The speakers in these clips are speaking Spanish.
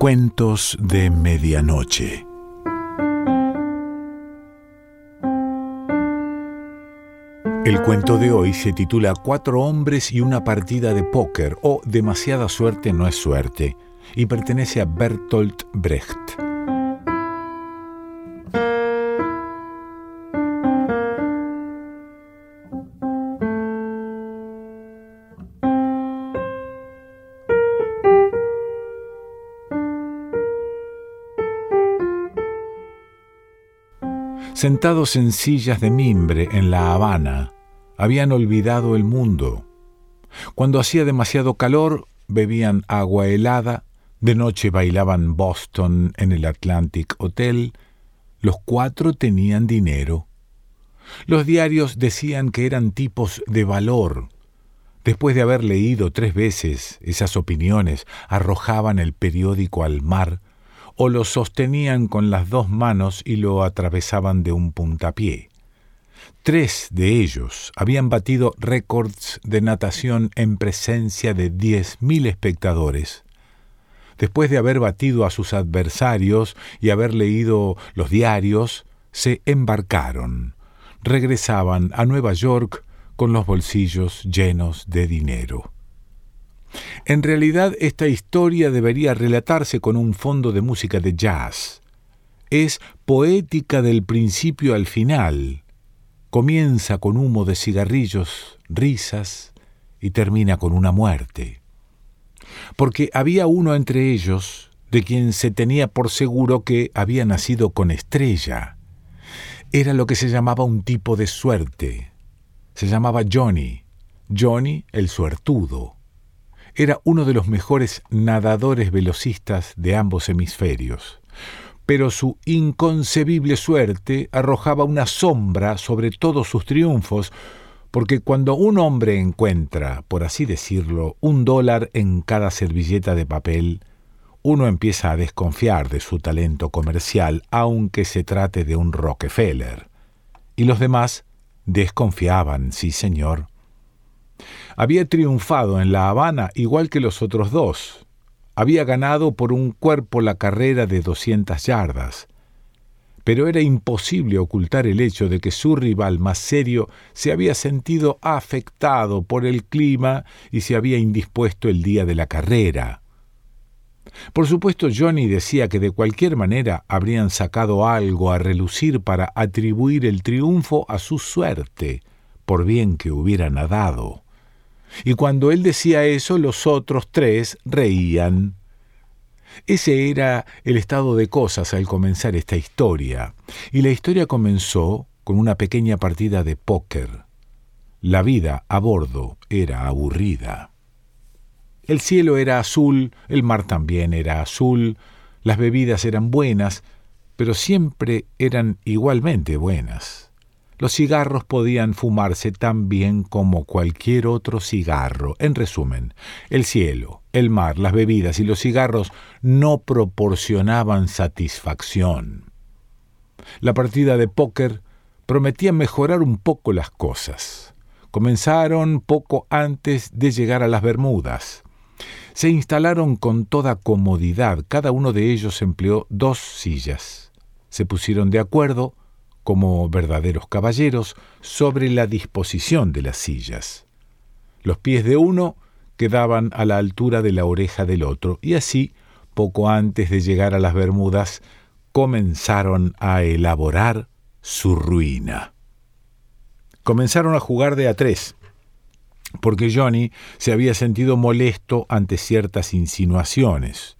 Cuentos de Medianoche. El cuento de hoy se titula Cuatro hombres y una partida de póker o Demasiada suerte no es suerte y pertenece a Bertolt Brecht. Sentados en sillas de mimbre en La Habana, habían olvidado el mundo. Cuando hacía demasiado calor, bebían agua helada, de noche bailaban Boston en el Atlantic Hotel, los cuatro tenían dinero. Los diarios decían que eran tipos de valor. Después de haber leído tres veces esas opiniones, arrojaban el periódico al mar o lo sostenían con las dos manos y lo atravesaban de un puntapié. Tres de ellos habían batido récords de natación en presencia de diez mil espectadores. Después de haber batido a sus adversarios y haber leído los diarios, se embarcaron. Regresaban a Nueva York con los bolsillos llenos de dinero. En realidad esta historia debería relatarse con un fondo de música de jazz. Es poética del principio al final. Comienza con humo de cigarrillos, risas y termina con una muerte. Porque había uno entre ellos de quien se tenía por seguro que había nacido con estrella. Era lo que se llamaba un tipo de suerte. Se llamaba Johnny, Johnny el suertudo era uno de los mejores nadadores velocistas de ambos hemisferios, pero su inconcebible suerte arrojaba una sombra sobre todos sus triunfos, porque cuando un hombre encuentra, por así decirlo, un dólar en cada servilleta de papel, uno empieza a desconfiar de su talento comercial, aunque se trate de un Rockefeller. Y los demás desconfiaban, sí señor, había triunfado en La Habana igual que los otros dos. Había ganado por un cuerpo la carrera de 200 yardas. Pero era imposible ocultar el hecho de que su rival más serio se había sentido afectado por el clima y se había indispuesto el día de la carrera. Por supuesto, Johnny decía que de cualquier manera habrían sacado algo a relucir para atribuir el triunfo a su suerte, por bien que hubiera nadado. Y cuando él decía eso, los otros tres reían. Ese era el estado de cosas al comenzar esta historia, y la historia comenzó con una pequeña partida de póker. La vida a bordo era aburrida. El cielo era azul, el mar también era azul, las bebidas eran buenas, pero siempre eran igualmente buenas. Los cigarros podían fumarse tan bien como cualquier otro cigarro. En resumen, el cielo, el mar, las bebidas y los cigarros no proporcionaban satisfacción. La partida de póker prometía mejorar un poco las cosas. Comenzaron poco antes de llegar a las Bermudas. Se instalaron con toda comodidad. Cada uno de ellos empleó dos sillas. Se pusieron de acuerdo como verdaderos caballeros sobre la disposición de las sillas. Los pies de uno quedaban a la altura de la oreja del otro, y así, poco antes de llegar a las Bermudas, comenzaron a elaborar su ruina. Comenzaron a jugar de a tres, porque Johnny se había sentido molesto ante ciertas insinuaciones.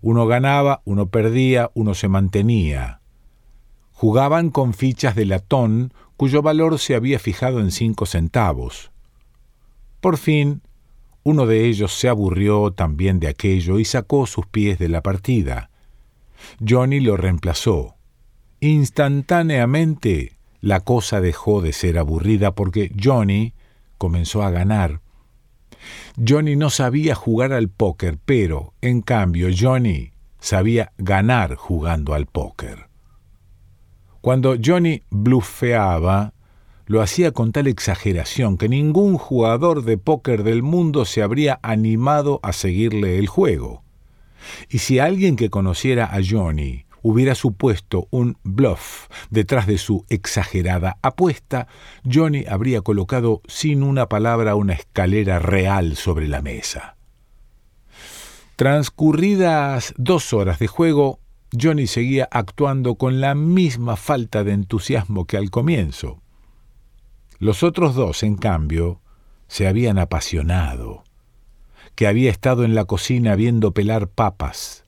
Uno ganaba, uno perdía, uno se mantenía. Jugaban con fichas de latón cuyo valor se había fijado en cinco centavos. Por fin, uno de ellos se aburrió también de aquello y sacó sus pies de la partida. Johnny lo reemplazó. Instantáneamente la cosa dejó de ser aburrida porque Johnny comenzó a ganar. Johnny no sabía jugar al póker, pero, en cambio, Johnny sabía ganar jugando al póker. Cuando Johnny blufeaba, lo hacía con tal exageración que ningún jugador de póker del mundo se habría animado a seguirle el juego. Y si alguien que conociera a Johnny hubiera supuesto un bluff detrás de su exagerada apuesta, Johnny habría colocado sin una palabra una escalera real sobre la mesa. Transcurridas dos horas de juego, Johnny seguía actuando con la misma falta de entusiasmo que al comienzo. Los otros dos, en cambio, se habían apasionado, que había estado en la cocina viendo pelar papas.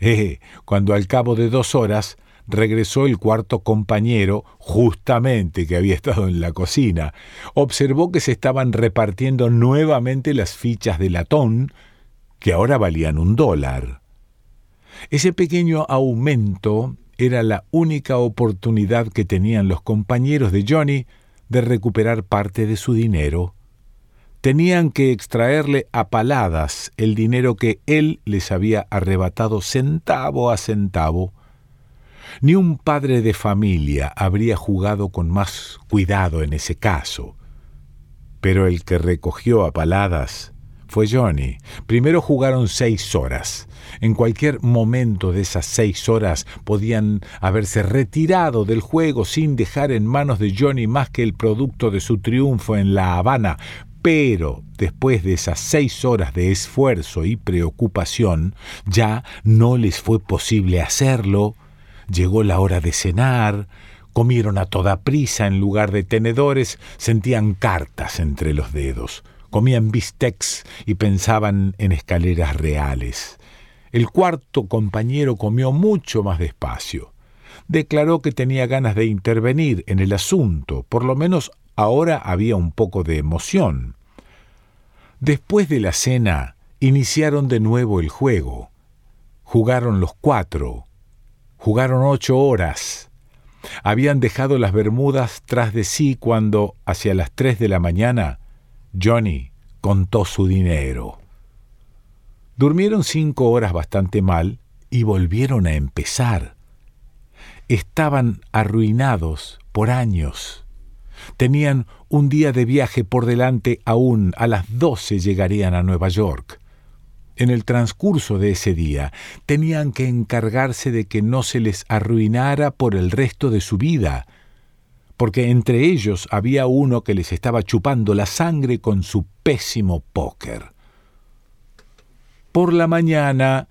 Eh, cuando al cabo de dos horas regresó el cuarto compañero, justamente que había estado en la cocina, observó que se estaban repartiendo nuevamente las fichas de latón, que ahora valían un dólar. Ese pequeño aumento era la única oportunidad que tenían los compañeros de Johnny de recuperar parte de su dinero. Tenían que extraerle a paladas el dinero que él les había arrebatado centavo a centavo. Ni un padre de familia habría jugado con más cuidado en ese caso. Pero el que recogió a paladas fue Johnny. Primero jugaron seis horas. En cualquier momento de esas seis horas podían haberse retirado del juego sin dejar en manos de Johnny más que el producto de su triunfo en La Habana, pero después de esas seis horas de esfuerzo y preocupación, ya no les fue posible hacerlo. Llegó la hora de cenar, comieron a toda prisa en lugar de tenedores, sentían cartas entre los dedos comían bistecs y pensaban en escaleras reales. El cuarto compañero comió mucho más despacio. Declaró que tenía ganas de intervenir en el asunto, por lo menos ahora había un poco de emoción. Después de la cena, iniciaron de nuevo el juego. Jugaron los cuatro. Jugaron ocho horas. Habían dejado las Bermudas tras de sí cuando, hacia las tres de la mañana, Johnny contó su dinero. Durmieron cinco horas bastante mal y volvieron a empezar. Estaban arruinados por años. Tenían un día de viaje por delante aún. A las doce llegarían a Nueva York. En el transcurso de ese día tenían que encargarse de que no se les arruinara por el resto de su vida porque entre ellos había uno que les estaba chupando la sangre con su pésimo póker. Por la mañana,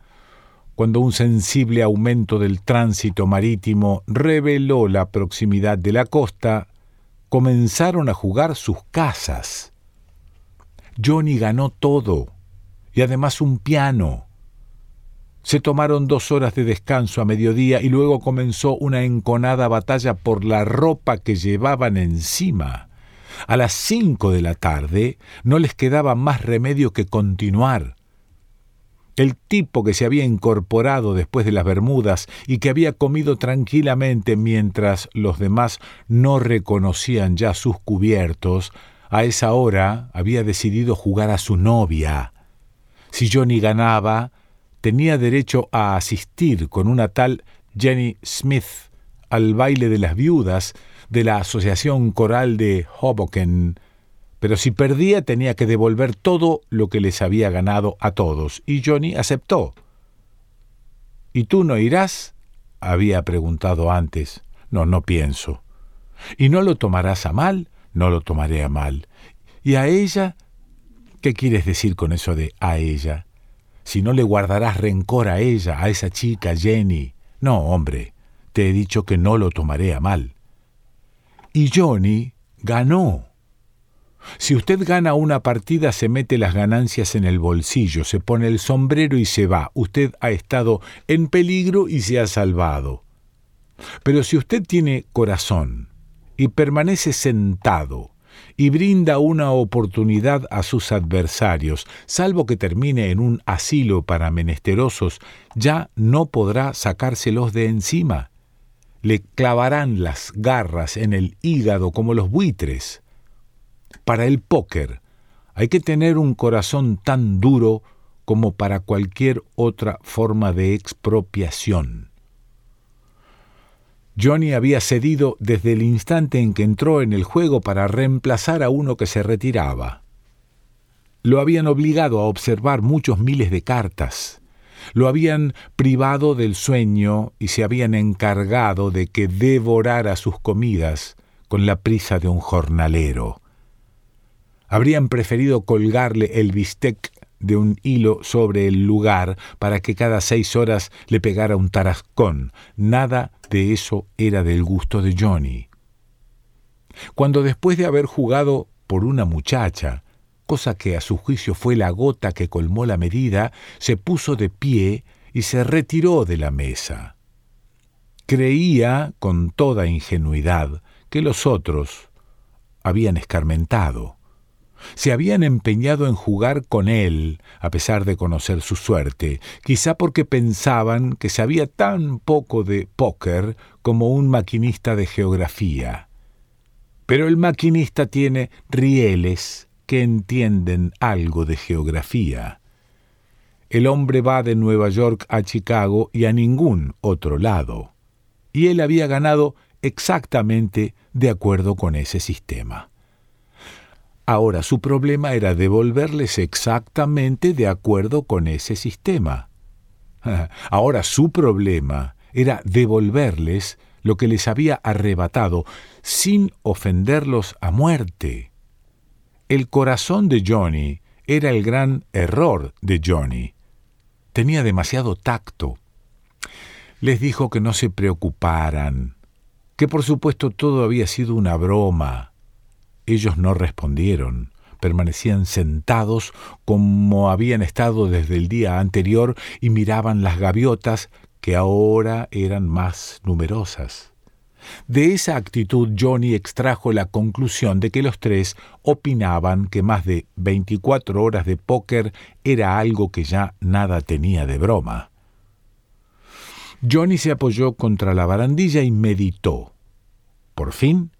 cuando un sensible aumento del tránsito marítimo reveló la proximidad de la costa, comenzaron a jugar sus casas. Johnny ganó todo, y además un piano. Se tomaron dos horas de descanso a mediodía y luego comenzó una enconada batalla por la ropa que llevaban encima. A las cinco de la tarde no les quedaba más remedio que continuar. El tipo que se había incorporado después de las Bermudas y que había comido tranquilamente mientras los demás no reconocían ya sus cubiertos, a esa hora había decidido jugar a su novia. Si Johnny ganaba, tenía derecho a asistir con una tal Jenny Smith al baile de las viudas de la Asociación Coral de Hoboken, pero si perdía tenía que devolver todo lo que les había ganado a todos, y Johnny aceptó. ¿Y tú no irás? había preguntado antes. No, no pienso. ¿Y no lo tomarás a mal? No lo tomaré a mal. ¿Y a ella? ¿Qué quieres decir con eso de a ella? Si no le guardarás rencor a ella, a esa chica Jenny. No, hombre, te he dicho que no lo tomaré a mal. Y Johnny ganó. Si usted gana una partida, se mete las ganancias en el bolsillo, se pone el sombrero y se va. Usted ha estado en peligro y se ha salvado. Pero si usted tiene corazón y permanece sentado, y brinda una oportunidad a sus adversarios, salvo que termine en un asilo para menesterosos, ya no podrá sacárselos de encima. Le clavarán las garras en el hígado como los buitres. Para el póker hay que tener un corazón tan duro como para cualquier otra forma de expropiación. Johnny había cedido desde el instante en que entró en el juego para reemplazar a uno que se retiraba. Lo habían obligado a observar muchos miles de cartas, Lo habían privado del sueño y se habían encargado de que devorara sus comidas con la prisa de un jornalero. Habrían preferido colgarle el bistec de un hilo sobre el lugar para que cada seis horas le pegara un tarascón. Nada de eso era del gusto de Johnny. Cuando después de haber jugado por una muchacha, cosa que a su juicio fue la gota que colmó la medida, se puso de pie y se retiró de la mesa. Creía, con toda ingenuidad, que los otros habían escarmentado se habían empeñado en jugar con él, a pesar de conocer su suerte, quizá porque pensaban que sabía tan poco de póker como un maquinista de geografía. Pero el maquinista tiene rieles que entienden algo de geografía. El hombre va de Nueva York a Chicago y a ningún otro lado. Y él había ganado exactamente de acuerdo con ese sistema. Ahora su problema era devolverles exactamente de acuerdo con ese sistema. Ahora su problema era devolverles lo que les había arrebatado sin ofenderlos a muerte. El corazón de Johnny era el gran error de Johnny. Tenía demasiado tacto. Les dijo que no se preocuparan, que por supuesto todo había sido una broma, ellos no respondieron, permanecían sentados como habían estado desde el día anterior y miraban las gaviotas que ahora eran más numerosas. De esa actitud Johnny extrajo la conclusión de que los tres opinaban que más de veinticuatro horas de póker era algo que ya nada tenía de broma. Johnny se apoyó contra la barandilla y meditó. Por fin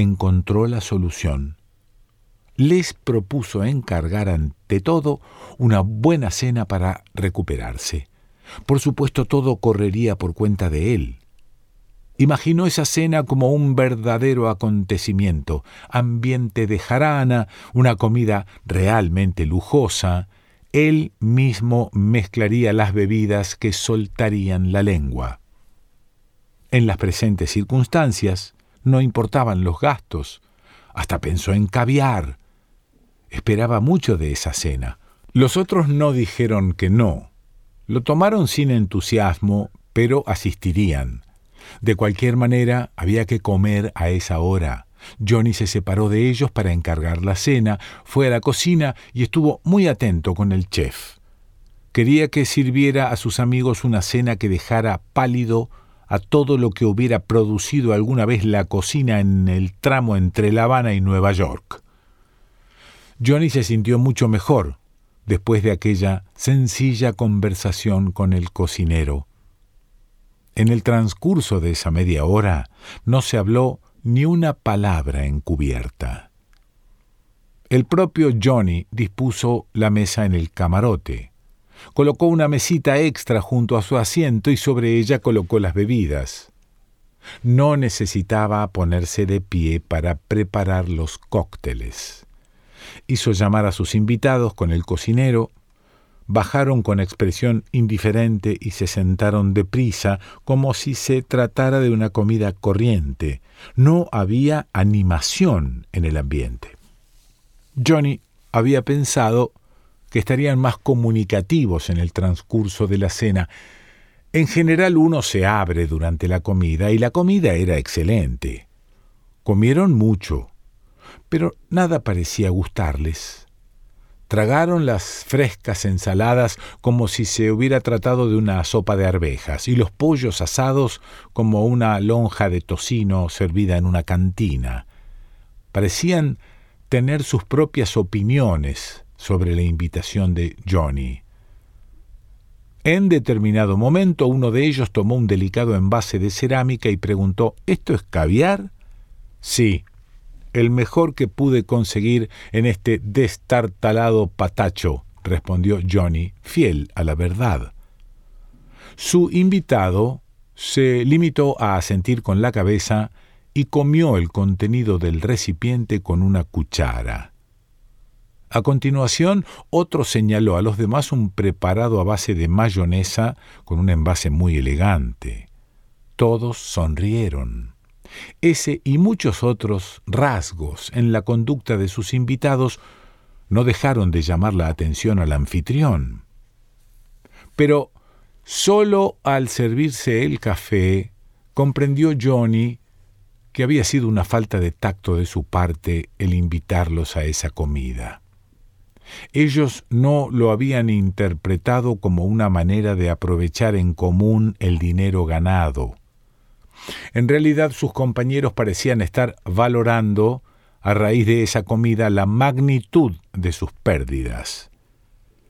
encontró la solución. Les propuso encargar ante todo una buena cena para recuperarse. Por supuesto todo correría por cuenta de él. Imaginó esa cena como un verdadero acontecimiento, ambiente de jarana, una comida realmente lujosa. Él mismo mezclaría las bebidas que soltarían la lengua. En las presentes circunstancias, no importaban los gastos. Hasta pensó en caviar. Esperaba mucho de esa cena. Los otros no dijeron que no. Lo tomaron sin entusiasmo, pero asistirían. De cualquier manera, había que comer a esa hora. Johnny se separó de ellos para encargar la cena, fue a la cocina y estuvo muy atento con el chef. Quería que sirviera a sus amigos una cena que dejara pálido a todo lo que hubiera producido alguna vez la cocina en el tramo entre La Habana y Nueva York. Johnny se sintió mucho mejor después de aquella sencilla conversación con el cocinero. En el transcurso de esa media hora no se habló ni una palabra encubierta. El propio Johnny dispuso la mesa en el camarote. Colocó una mesita extra junto a su asiento y sobre ella colocó las bebidas. No necesitaba ponerse de pie para preparar los cócteles. Hizo llamar a sus invitados con el cocinero, bajaron con expresión indiferente y se sentaron deprisa, como si se tratara de una comida corriente. No había animación en el ambiente. Johnny había pensado que estarían más comunicativos en el transcurso de la cena. En general uno se abre durante la comida y la comida era excelente. Comieron mucho, pero nada parecía gustarles. Tragaron las frescas ensaladas como si se hubiera tratado de una sopa de arvejas y los pollos asados como una lonja de tocino servida en una cantina. Parecían tener sus propias opiniones, sobre la invitación de Johnny. En determinado momento uno de ellos tomó un delicado envase de cerámica y preguntó ¿Esto es caviar? Sí, el mejor que pude conseguir en este destartalado patacho, respondió Johnny, fiel a la verdad. Su invitado se limitó a asentir con la cabeza y comió el contenido del recipiente con una cuchara. A continuación, otro señaló a los demás un preparado a base de mayonesa con un envase muy elegante. Todos sonrieron. Ese y muchos otros rasgos en la conducta de sus invitados no dejaron de llamar la atención al anfitrión. Pero solo al servirse el café comprendió Johnny que había sido una falta de tacto de su parte el invitarlos a esa comida. Ellos no lo habían interpretado como una manera de aprovechar en común el dinero ganado. En realidad sus compañeros parecían estar valorando, a raíz de esa comida, la magnitud de sus pérdidas.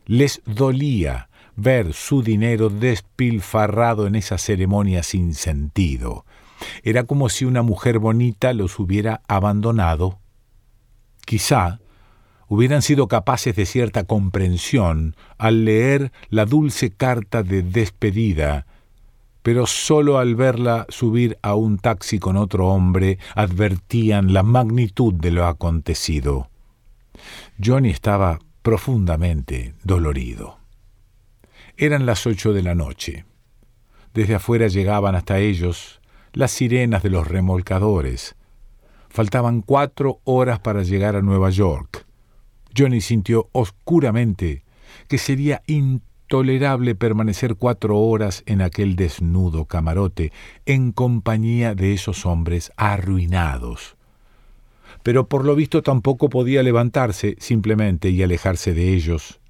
Les dolía ver su dinero despilfarrado en esa ceremonia sin sentido. Era como si una mujer bonita los hubiera abandonado. Quizá hubieran sido capaces de cierta comprensión al leer la dulce carta de despedida, pero sólo al verla subir a un taxi con otro hombre advertían la magnitud de lo acontecido. Johnny estaba profundamente dolorido. Eran las ocho de la noche. Desde afuera llegaban hasta ellos las sirenas de los remolcadores. Faltaban cuatro horas para llegar a Nueva York. Johnny sintió oscuramente que sería intolerable permanecer cuatro horas en aquel desnudo camarote en compañía de esos hombres arruinados. Pero por lo visto tampoco podía levantarse simplemente y alejarse de ellos.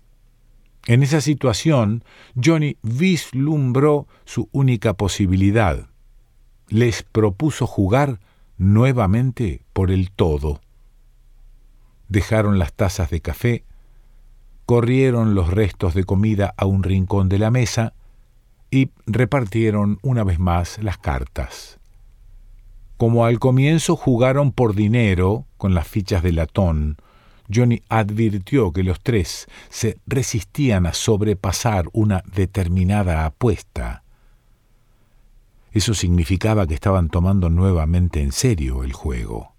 En esa situación, Johnny vislumbró su única posibilidad. Les propuso jugar nuevamente por el todo dejaron las tazas de café, corrieron los restos de comida a un rincón de la mesa y repartieron una vez más las cartas. Como al comienzo jugaron por dinero con las fichas de latón, Johnny advirtió que los tres se resistían a sobrepasar una determinada apuesta. Eso significaba que estaban tomando nuevamente en serio el juego.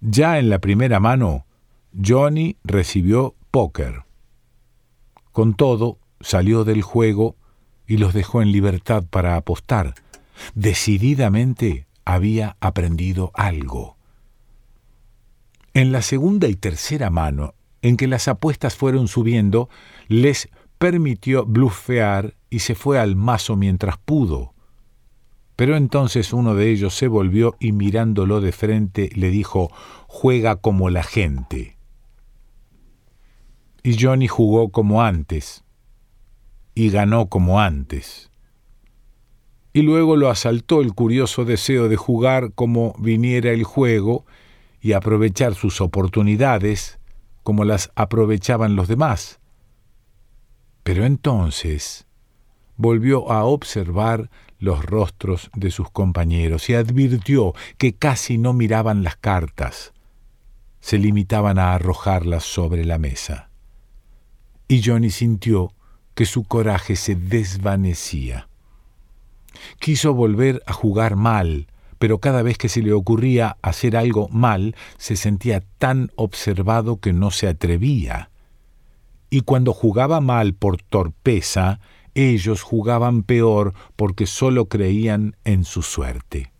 Ya en la primera mano, Johnny recibió póker. Con todo, salió del juego y los dejó en libertad para apostar. Decididamente había aprendido algo. En la segunda y tercera mano, en que las apuestas fueron subiendo, les permitió blufear y se fue al mazo mientras pudo. Pero entonces uno de ellos se volvió y mirándolo de frente le dijo, juega como la gente. Y Johnny jugó como antes, y ganó como antes. Y luego lo asaltó el curioso deseo de jugar como viniera el juego y aprovechar sus oportunidades como las aprovechaban los demás. Pero entonces volvió a observar los rostros de sus compañeros y advirtió que casi no miraban las cartas, se limitaban a arrojarlas sobre la mesa. Y Johnny sintió que su coraje se desvanecía. Quiso volver a jugar mal, pero cada vez que se le ocurría hacer algo mal, se sentía tan observado que no se atrevía. Y cuando jugaba mal por torpeza, ellos jugaban peor porque solo creían en su suerte.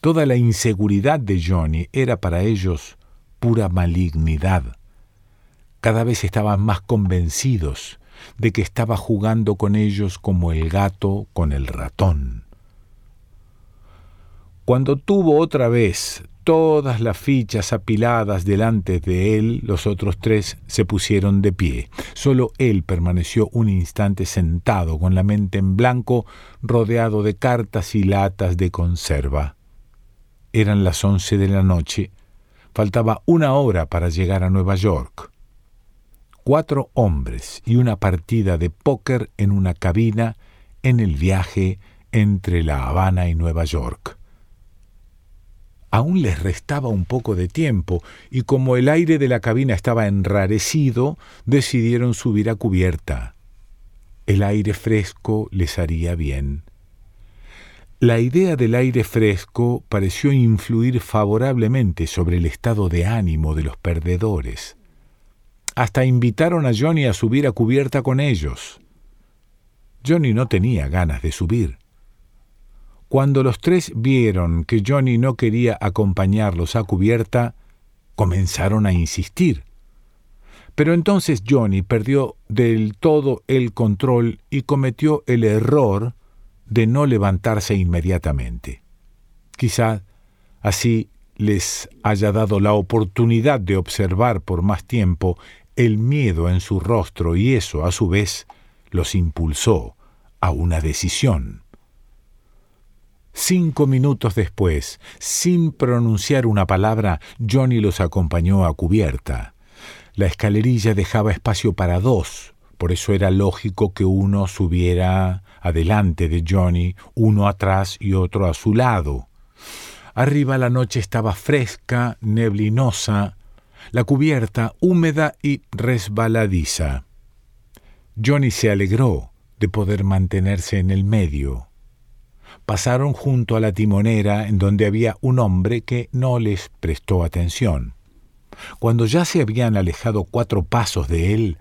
Toda la inseguridad de Johnny era para ellos pura malignidad. Cada vez estaban más convencidos de que estaba jugando con ellos como el gato con el ratón. Cuando tuvo otra vez todas las fichas apiladas delante de él, los otros tres se pusieron de pie. Solo él permaneció un instante sentado, con la mente en blanco, rodeado de cartas y latas de conserva. Eran las once de la noche. Faltaba una hora para llegar a Nueva York. Cuatro hombres y una partida de póker en una cabina en el viaje entre La Habana y Nueva York. Aún les restaba un poco de tiempo, y como el aire de la cabina estaba enrarecido, decidieron subir a cubierta. El aire fresco les haría bien. La idea del aire fresco pareció influir favorablemente sobre el estado de ánimo de los perdedores. Hasta invitaron a Johnny a subir a cubierta con ellos. Johnny no tenía ganas de subir. Cuando los tres vieron que Johnny no quería acompañarlos a cubierta, comenzaron a insistir. Pero entonces Johnny perdió del todo el control y cometió el error de no levantarse inmediatamente. Quizá así les haya dado la oportunidad de observar por más tiempo el miedo en su rostro y eso, a su vez, los impulsó a una decisión. Cinco minutos después, sin pronunciar una palabra, Johnny los acompañó a cubierta. La escalerilla dejaba espacio para dos, por eso era lógico que uno subiera adelante de Johnny, uno atrás y otro a su lado. Arriba la noche estaba fresca, neblinosa, la cubierta húmeda y resbaladiza. Johnny se alegró de poder mantenerse en el medio. Pasaron junto a la timonera en donde había un hombre que no les prestó atención. Cuando ya se habían alejado cuatro pasos de él,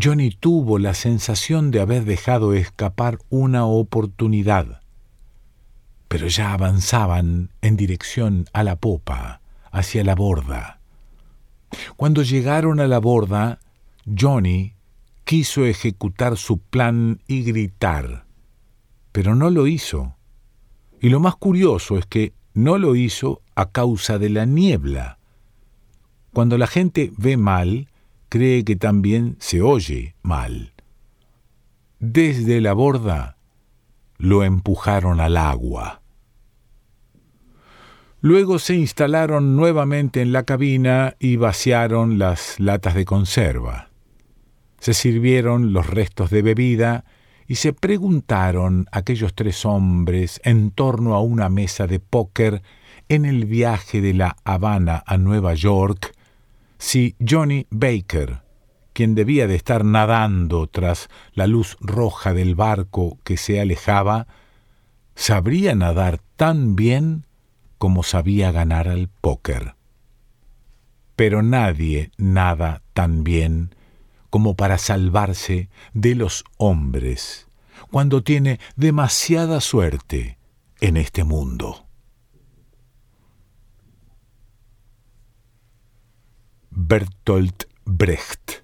Johnny tuvo la sensación de haber dejado escapar una oportunidad pero ya avanzaban en dirección a la popa, hacia la borda. Cuando llegaron a la borda, Johnny quiso ejecutar su plan y gritar, pero no lo hizo. Y lo más curioso es que no lo hizo a causa de la niebla. Cuando la gente ve mal, cree que también se oye mal. Desde la borda lo empujaron al agua. Luego se instalaron nuevamente en la cabina y vaciaron las latas de conserva. Se sirvieron los restos de bebida y se preguntaron aquellos tres hombres en torno a una mesa de póker en el viaje de La Habana a Nueva York si Johnny Baker, quien debía de estar nadando tras la luz roja del barco que se alejaba, sabría nadar tan bien como sabía ganar al póker. Pero nadie nada tan bien como para salvarse de los hombres cuando tiene demasiada suerte en este mundo. Bertolt Brecht